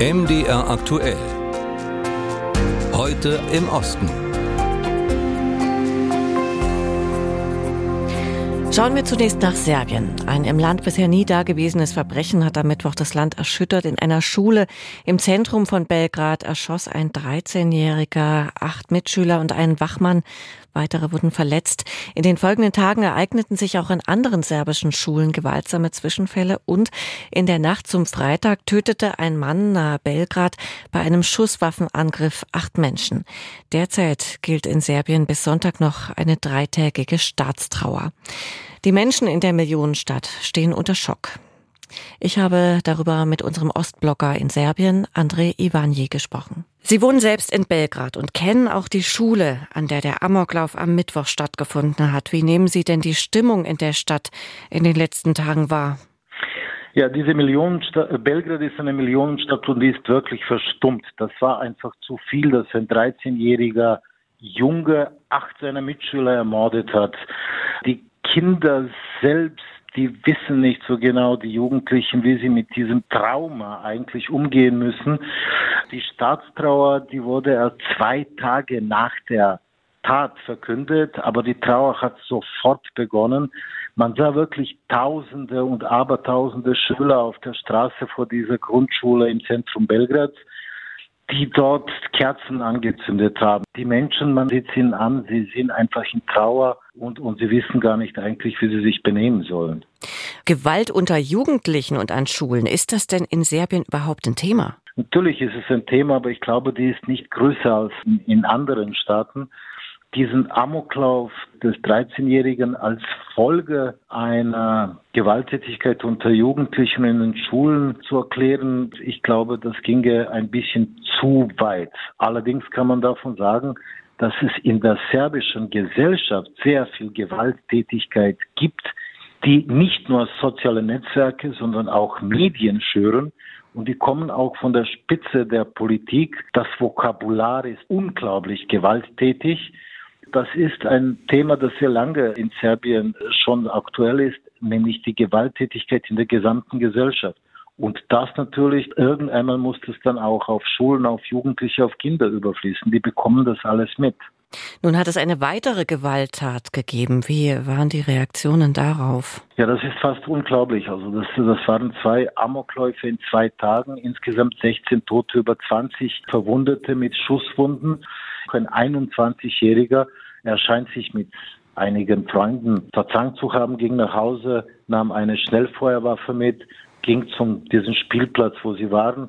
MDR aktuell. Heute im Osten. Schauen wir zunächst nach Serbien. Ein im Land bisher nie dagewesenes Verbrechen hat am Mittwoch das Land erschüttert. In einer Schule im Zentrum von Belgrad erschoss ein 13-Jähriger acht Mitschüler und einen Wachmann. Weitere wurden verletzt. In den folgenden Tagen ereigneten sich auch in anderen serbischen Schulen gewaltsame Zwischenfälle und in der Nacht zum Freitag tötete ein Mann nahe Belgrad bei einem Schusswaffenangriff acht Menschen. Derzeit gilt in Serbien bis Sonntag noch eine dreitägige Staatstrauer. Die Menschen in der Millionenstadt stehen unter Schock. Ich habe darüber mit unserem Ostblocker in Serbien, André Ivanji, gesprochen. Sie wohnen selbst in Belgrad und kennen auch die Schule, an der der Amoklauf am Mittwoch stattgefunden hat. Wie nehmen Sie denn die Stimmung in der Stadt in den letzten Tagen wahr? Ja, diese Millionenstadt, Belgrad ist eine Millionenstadt und die ist wirklich verstummt. Das war einfach zu viel, dass ein 13-jähriger Junge acht seiner Mitschüler ermordet hat. Die Kinder selbst die wissen nicht so genau, die Jugendlichen, wie sie mit diesem Trauma eigentlich umgehen müssen. Die Staatstrauer, die wurde erst zwei Tage nach der Tat verkündet, aber die Trauer hat sofort begonnen. Man sah wirklich Tausende und Abertausende Schüler auf der Straße vor dieser Grundschule im Zentrum Belgrads die dort Kerzen angezündet haben. Die Menschen, man sieht ihnen an, sie sind einfach in Trauer und, und sie wissen gar nicht eigentlich, wie sie sich benehmen sollen. Gewalt unter Jugendlichen und an Schulen, ist das denn in Serbien überhaupt ein Thema? Natürlich ist es ein Thema, aber ich glaube, die ist nicht größer als in anderen Staaten diesen Amoklauf des 13-Jährigen als Folge einer Gewalttätigkeit unter Jugendlichen in den Schulen zu erklären, ich glaube, das ginge ein bisschen zu weit. Allerdings kann man davon sagen, dass es in der serbischen Gesellschaft sehr viel Gewalttätigkeit gibt, die nicht nur soziale Netzwerke, sondern auch Medien schüren. Und die kommen auch von der Spitze der Politik. Das Vokabular ist unglaublich gewalttätig. Das ist ein Thema, das sehr lange in Serbien schon aktuell ist, nämlich die Gewalttätigkeit in der gesamten Gesellschaft. Und das natürlich, irgendeinmal muss das dann auch auf Schulen, auf Jugendliche, auf Kinder überfließen. Die bekommen das alles mit. Nun hat es eine weitere Gewalttat gegeben. Wie waren die Reaktionen darauf? Ja, das ist fast unglaublich. Also das, das waren zwei Amokläufe in zwei Tagen, insgesamt 16 Tote, über 20 Verwundete mit Schusswunden. Ein 21-Jähriger erscheint sich mit einigen Freunden verzankt zu haben, ging nach Hause, nahm eine Schnellfeuerwaffe mit, ging zum diesen Spielplatz, wo sie waren,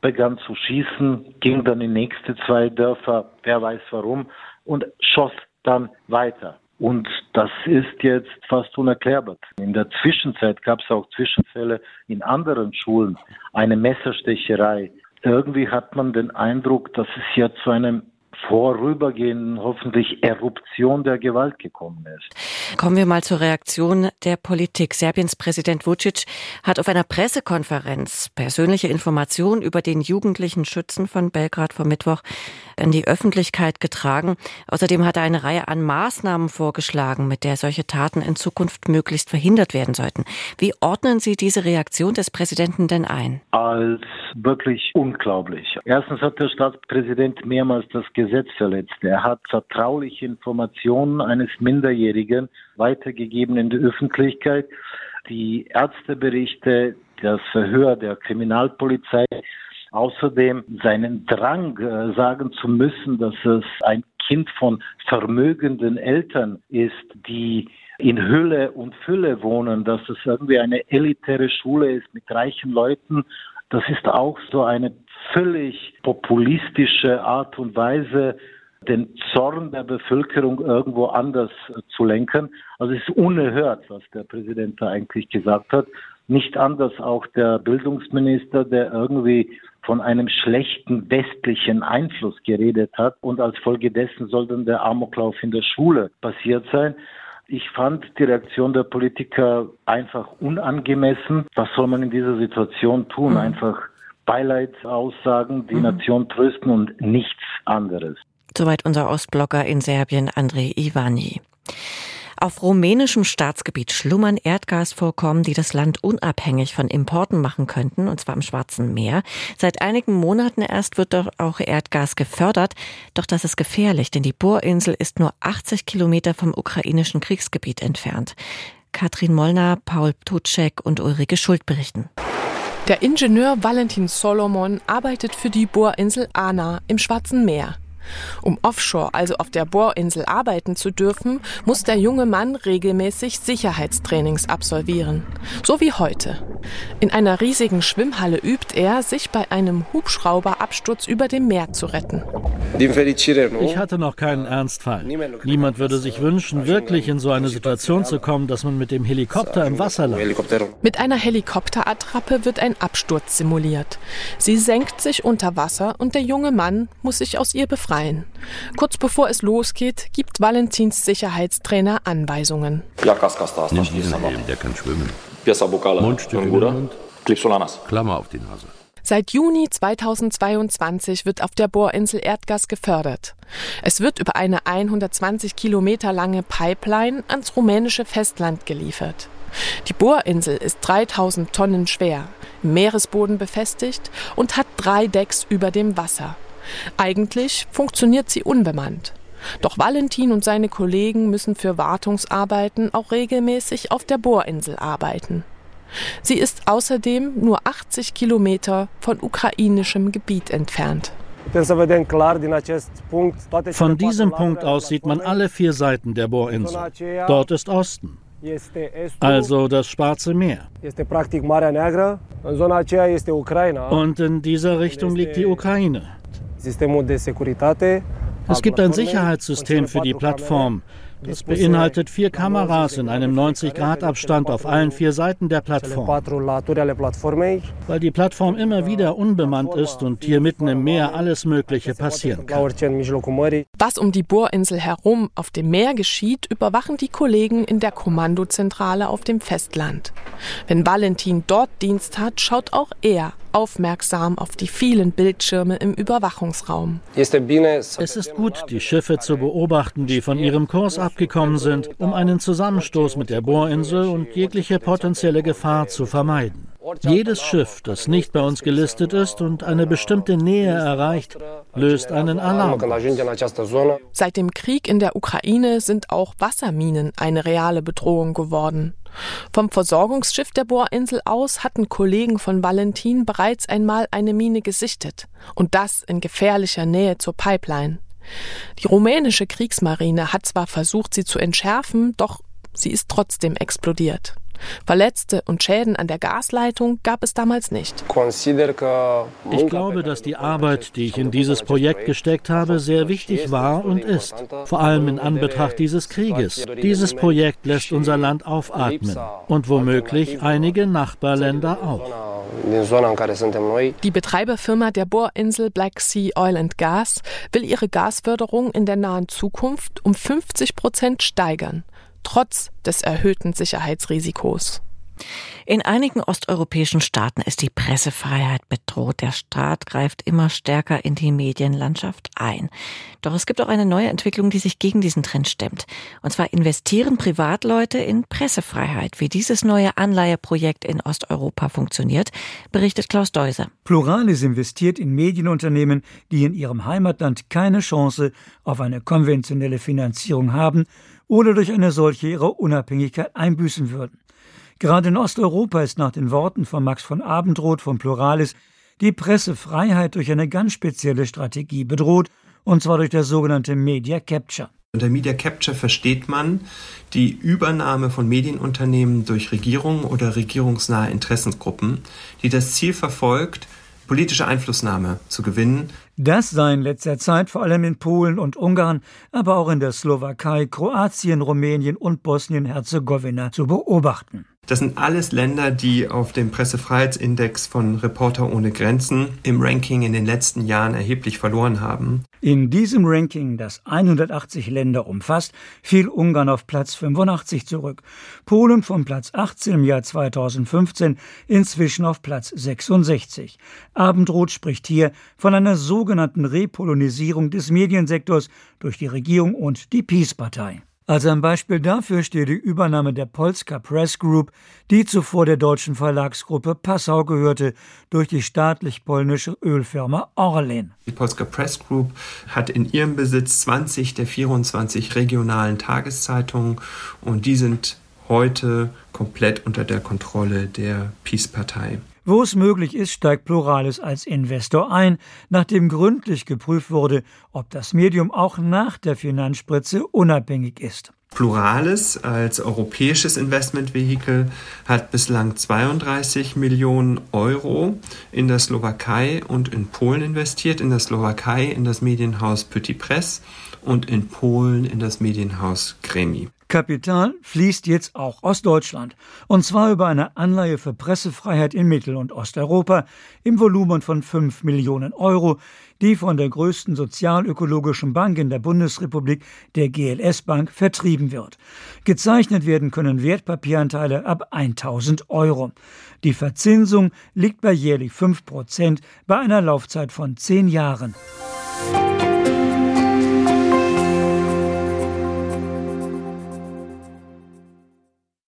begann zu schießen, ging dann in nächste zwei Dörfer, wer weiß warum, und schoss dann weiter. Und das ist jetzt fast unerklärbar. In der Zwischenzeit gab es auch Zwischenfälle in anderen Schulen, eine Messerstecherei. Irgendwie hat man den Eindruck, dass es hier zu einem vorübergehenden hoffentlich Eruption der Gewalt gekommen ist. Kommen wir mal zur Reaktion der Politik. Serbiens Präsident Vucic hat auf einer Pressekonferenz persönliche Informationen über den jugendlichen Schützen von Belgrad vom Mittwoch in die Öffentlichkeit getragen. Außerdem hat er eine Reihe an Maßnahmen vorgeschlagen, mit der solche Taten in Zukunft möglichst verhindert werden sollten. Wie ordnen Sie diese Reaktion des Präsidenten denn ein? Als wirklich unglaublich. Erstens hat der Staatspräsident mehrmals das Gesetz verletzt. Er hat vertrauliche Informationen eines Minderjährigen weitergegeben in die Öffentlichkeit. Die Ärzteberichte, das Verhör der Kriminalpolizei Außerdem seinen Drang äh, sagen zu müssen, dass es ein Kind von vermögenden Eltern ist, die in Hülle und Fülle wohnen, dass es irgendwie eine elitäre Schule ist mit reichen Leuten. Das ist auch so eine völlig populistische Art und Weise, den Zorn der Bevölkerung irgendwo anders zu lenken. Also es ist unerhört, was der Präsident da eigentlich gesagt hat. Nicht anders auch der Bildungsminister, der irgendwie von einem schlechten westlichen Einfluss geredet hat und als Folge dessen soll dann der Amoklauf in der Schule passiert sein. Ich fand die Reaktion der Politiker einfach unangemessen. Was soll man in dieser Situation tun? Mhm. Einfach Beileid aussagen, die mhm. Nation trösten und nichts anderes. Soweit unser Ostblocker in Serbien, André Ivani. Auf rumänischem Staatsgebiet schlummern Erdgasvorkommen, die das Land unabhängig von Importen machen könnten, und zwar im Schwarzen Meer. Seit einigen Monaten erst wird dort auch Erdgas gefördert. Doch das ist gefährlich, denn die Bohrinsel ist nur 80 Kilometer vom ukrainischen Kriegsgebiet entfernt. Katrin Mollner, Paul Tutschek und Ulrike Schuld berichten. Der Ingenieur Valentin Solomon arbeitet für die Bohrinsel Ana im Schwarzen Meer. Um offshore, also auf der Bohrinsel, arbeiten zu dürfen, muss der junge Mann regelmäßig Sicherheitstrainings absolvieren. So wie heute. In einer riesigen Schwimmhalle übt er, sich bei einem Hubschrauberabsturz über dem Meer zu retten. Ich hatte noch keinen Ernstfall. Niemand würde sich wünschen, wirklich in so eine Situation zu kommen, dass man mit dem Helikopter im Wasser landet. Mit einer Helikopterattrappe wird ein Absturz simuliert. Sie senkt sich unter Wasser und der junge Mann muss sich aus ihr befreien befreien. Kurz bevor es losgeht, gibt Valentins Sicherheitstrainer Anweisungen. Nimm diesen Helm, der kann schwimmen. Mundstück in den Mund, Klammer auf die Nase. Seit Juni 2022 wird auf der Bohrinsel Erdgas gefördert. Es wird über eine 120 Kilometer lange Pipeline ans rumänische Festland geliefert. Die Bohrinsel ist 3000 Tonnen schwer, im Meeresboden befestigt und hat drei Decks über dem Wasser. Eigentlich funktioniert sie unbemannt. Doch Valentin und seine Kollegen müssen für Wartungsarbeiten auch regelmäßig auf der Bohrinsel arbeiten. Sie ist außerdem nur 80 Kilometer von ukrainischem Gebiet entfernt. Von diesem Punkt aus sieht man alle vier Seiten der Bohrinsel. Dort ist Osten. Also das Schwarze Meer. Und in dieser Richtung liegt die Ukraine. Es gibt ein Sicherheitssystem für die Plattform. Das beinhaltet vier Kameras in einem 90-Grad-Abstand auf allen vier Seiten der Plattform. Weil die Plattform immer wieder unbemannt ist und hier mitten im Meer alles Mögliche passieren kann. Was um die Bohrinsel herum auf dem Meer geschieht, überwachen die Kollegen in der Kommandozentrale auf dem Festland. Wenn Valentin dort Dienst hat, schaut auch er aufmerksam auf die vielen Bildschirme im Überwachungsraum. Es ist gut, die Schiffe zu beobachten, die von ihrem Kurs abgekommen sind, um einen Zusammenstoß mit der Bohrinsel und jegliche potenzielle Gefahr zu vermeiden. Jedes Schiff, das nicht bei uns gelistet ist und eine bestimmte Nähe erreicht, löst einen Alarm. Seit dem Krieg in der Ukraine sind auch Wasserminen eine reale Bedrohung geworden. Vom Versorgungsschiff der Bohrinsel aus hatten Kollegen von Valentin bereits einmal eine Mine gesichtet. Und das in gefährlicher Nähe zur Pipeline. Die rumänische Kriegsmarine hat zwar versucht, sie zu entschärfen, doch sie ist trotzdem explodiert. Verletzte und Schäden an der Gasleitung gab es damals nicht. Ich glaube, dass die Arbeit, die ich in dieses Projekt gesteckt habe, sehr wichtig war und ist. Vor allem in Anbetracht dieses Krieges. Dieses Projekt lässt unser Land aufatmen und womöglich einige Nachbarländer auch. Die Betreiberfirma der Bohrinsel Black Sea Oil and Gas will ihre Gasförderung in der nahen Zukunft um 50 Prozent steigern trotz des erhöhten Sicherheitsrisikos. In einigen osteuropäischen Staaten ist die Pressefreiheit bedroht. Der Staat greift immer stärker in die Medienlandschaft ein. Doch es gibt auch eine neue Entwicklung, die sich gegen diesen Trend stemmt. Und zwar investieren Privatleute in Pressefreiheit. Wie dieses neue Anleiheprojekt in Osteuropa funktioniert, berichtet Klaus Deuser. Pluralis investiert in Medienunternehmen, die in ihrem Heimatland keine Chance auf eine konventionelle Finanzierung haben oder durch eine solche ihre Unabhängigkeit einbüßen würden. Gerade in Osteuropa ist nach den Worten von Max von Abendroth von Pluralis die Pressefreiheit durch eine ganz spezielle Strategie bedroht, und zwar durch das sogenannte Media Capture. Unter Media Capture versteht man die Übernahme von Medienunternehmen durch Regierungen oder regierungsnahe Interessensgruppen, die das Ziel verfolgt, politische Einflussnahme zu gewinnen. Das sei in letzter Zeit vor allem in Polen und Ungarn, aber auch in der Slowakei, Kroatien, Rumänien und Bosnien-Herzegowina zu beobachten. Das sind alles Länder, die auf dem Pressefreiheitsindex von Reporter ohne Grenzen im Ranking in den letzten Jahren erheblich verloren haben. In diesem Ranking, das 180 Länder umfasst, fiel Ungarn auf Platz 85 zurück. Polen von Platz 18 im Jahr 2015 inzwischen auf Platz 66. Abendroth spricht hier von einer sogenannten Repolonisierung des Mediensektors durch die Regierung und die Peace-Partei. Als ein Beispiel dafür steht die Übernahme der Polska Press Group, die zuvor der deutschen Verlagsgruppe Passau gehörte, durch die staatlich-polnische Ölfirma Orlen. Die Polska Press Group hat in ihrem Besitz 20 der 24 regionalen Tageszeitungen und die sind heute komplett unter der Kontrolle der Peace-Partei. Wo es möglich ist, steigt Pluralis als Investor ein, nachdem gründlich geprüft wurde, ob das Medium auch nach der Finanzspritze unabhängig ist. Pluralis als europäisches Investmentvehikel hat bislang 32 Millionen Euro in der Slowakei und in Polen investiert. In der Slowakei in das Medienhaus Petit Press und in Polen in das Medienhaus Gremi. Kapital fließt jetzt auch aus Deutschland, und zwar über eine Anleihe für Pressefreiheit in Mittel- und Osteuropa im Volumen von 5 Millionen Euro, die von der größten sozialökologischen Bank in der Bundesrepublik, der GLS Bank, vertrieben wird. Gezeichnet werden können Wertpapieranteile ab 1000 Euro. Die Verzinsung liegt bei jährlich 5 Prozent bei einer Laufzeit von 10 Jahren.